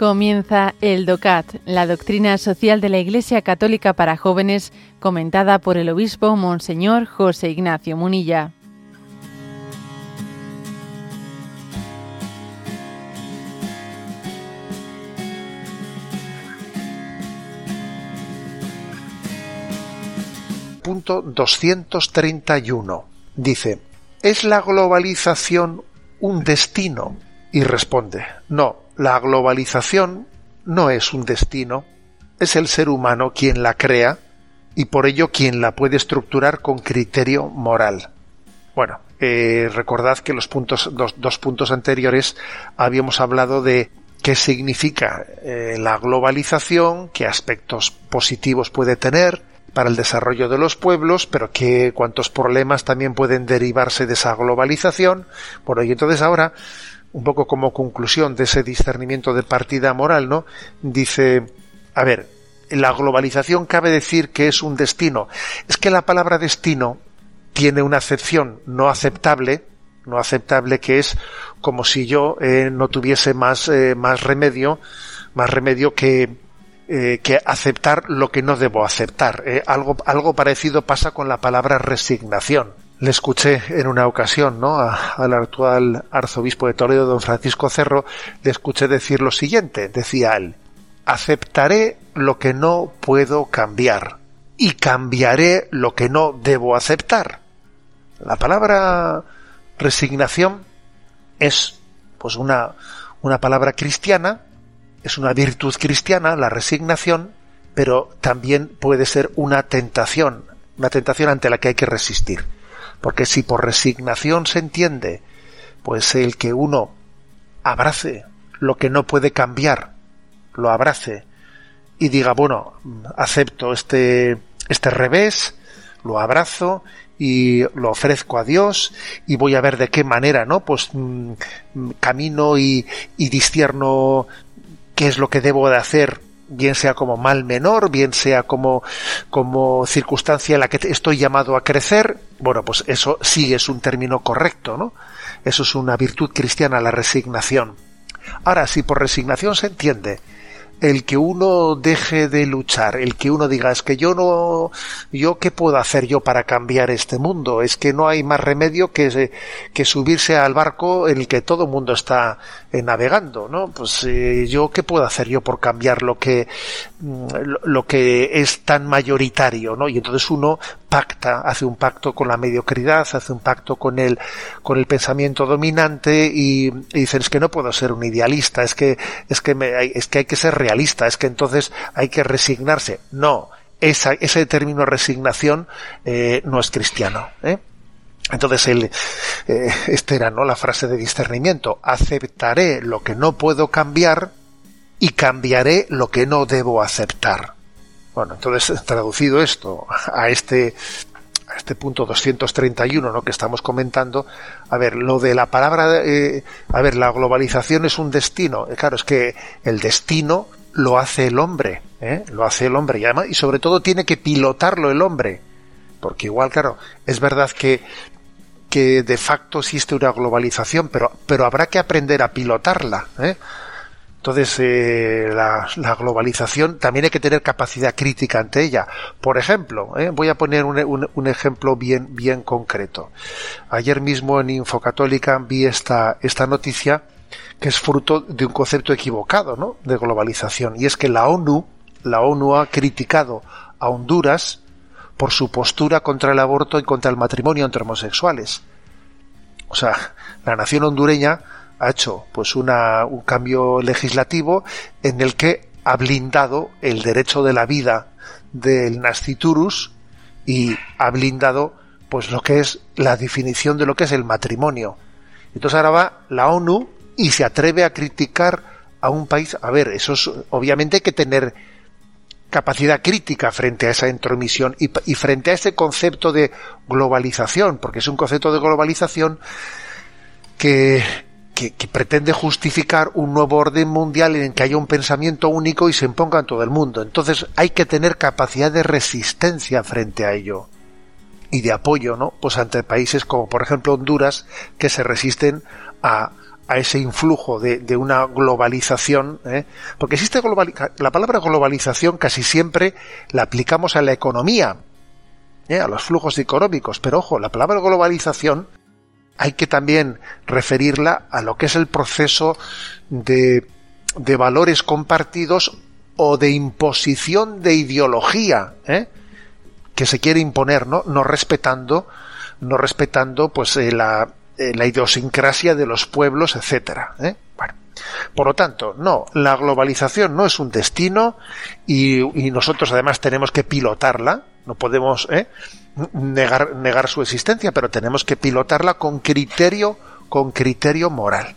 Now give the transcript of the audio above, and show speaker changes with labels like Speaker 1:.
Speaker 1: Comienza el DOCAT, la doctrina social de la Iglesia Católica para jóvenes, comentada por el obispo Monseñor José Ignacio Munilla.
Speaker 2: Punto 231. Dice, ¿es la globalización un destino? Y responde, no, la globalización no es un destino, es el ser humano quien la crea y por ello quien la puede estructurar con criterio moral. Bueno, eh, recordad que los puntos, dos, dos, puntos anteriores habíamos hablado de qué significa eh, la globalización, qué aspectos positivos puede tener para el desarrollo de los pueblos, pero qué cuántos problemas también pueden derivarse de esa globalización. Bueno, y entonces ahora un poco como conclusión de ese discernimiento de partida moral, ¿no? Dice, a ver, la globalización cabe decir que es un destino. Es que la palabra destino tiene una acepción no aceptable, no aceptable que es como si yo eh, no tuviese más, eh, más remedio, más remedio que, eh, que aceptar lo que no debo aceptar. Algo, algo parecido pasa con la palabra resignación le escuché en una ocasión, ¿no? al actual arzobispo de Toledo, don Francisco Cerro, le escuché decir lo siguiente, decía él, aceptaré lo que no puedo cambiar y cambiaré lo que no debo aceptar. La palabra resignación es pues una, una palabra cristiana, es una virtud cristiana, la resignación, pero también puede ser una tentación, una tentación ante la que hay que resistir. Porque si por resignación se entiende, pues el que uno abrace lo que no puede cambiar, lo abrace y diga, bueno, acepto este, este revés, lo abrazo y lo ofrezco a Dios y voy a ver de qué manera, ¿no? Pues mmm, camino y, y qué es lo que debo de hacer bien sea como mal menor, bien sea como, como circunstancia en la que estoy llamado a crecer, bueno, pues eso sí es un término correcto, ¿no? Eso es una virtud cristiana, la resignación. Ahora, si por resignación se entiende el que uno deje de luchar, el que uno diga es que yo no, yo qué puedo hacer yo para cambiar este mundo, es que no hay más remedio que, que subirse al barco en el que todo el mundo está eh, navegando, ¿no? Pues eh, yo qué puedo hacer yo por cambiar lo que, mm, lo que es tan mayoritario, ¿no? Y entonces uno pacta, hace un pacto con la mediocridad, hace un pacto con el, con el pensamiento dominante y, y dicen es que no puedo ser un idealista, es que, es que me, es que hay que ser real realista, es que entonces hay que resignarse. No, ese término resignación eh, no es cristiano. ¿eh? Entonces, el, eh, esta era ¿no? la frase de discernimiento. Aceptaré lo que no puedo cambiar y cambiaré lo que no debo aceptar. Bueno, entonces, traducido esto a este, a este punto 231 ¿no? que estamos comentando, a ver, lo de la palabra, eh, a ver, la globalización es un destino. Claro, es que el destino lo hace el hombre, ¿eh? lo hace el hombre y además, y sobre todo tiene que pilotarlo el hombre, porque igual, claro, es verdad que que de facto existe una globalización, pero, pero habrá que aprender a pilotarla. ¿eh? Entonces, eh, la, la, globalización también hay que tener capacidad crítica ante ella. Por ejemplo, ¿eh? voy a poner un, un, un, ejemplo bien, bien concreto. Ayer mismo en Infocatólica vi esta, esta noticia que es fruto de un concepto equivocado, ¿no? De globalización. Y es que la ONU, la ONU ha criticado a Honduras por su postura contra el aborto y contra el matrimonio entre homosexuales. O sea, la nación hondureña ha hecho pues una, un cambio legislativo en el que ha blindado el derecho de la vida del nasciturus y ha blindado pues lo que es la definición de lo que es el matrimonio. Entonces ahora va la ONU y se atreve a criticar a un país. A ver, eso es, obviamente hay que tener capacidad crítica frente a esa intromisión y, frente a ese concepto de globalización, porque es un concepto de globalización que, que, que, pretende justificar un nuevo orden mundial en el que haya un pensamiento único y se imponga en todo el mundo. Entonces hay que tener capacidad de resistencia frente a ello y de apoyo, ¿no? Pues ante países como por ejemplo Honduras que se resisten a a ese influjo de, una globalización, ¿eh? porque existe la palabra globalización casi siempre la aplicamos a la economía, ¿eh? a los flujos económicos, pero ojo, la palabra globalización hay que también referirla a lo que es el proceso de, de valores compartidos o de imposición de ideología ¿eh? que se quiere imponer, ¿no? No respetando, no respetando pues la eh, la idiosincrasia de los pueblos, etcétera. ¿eh? por lo tanto, no, la globalización no es un destino y, nosotros además tenemos que pilotarla. No podemos ¿eh? negar, negar su existencia, pero tenemos que pilotarla con criterio, con criterio moral.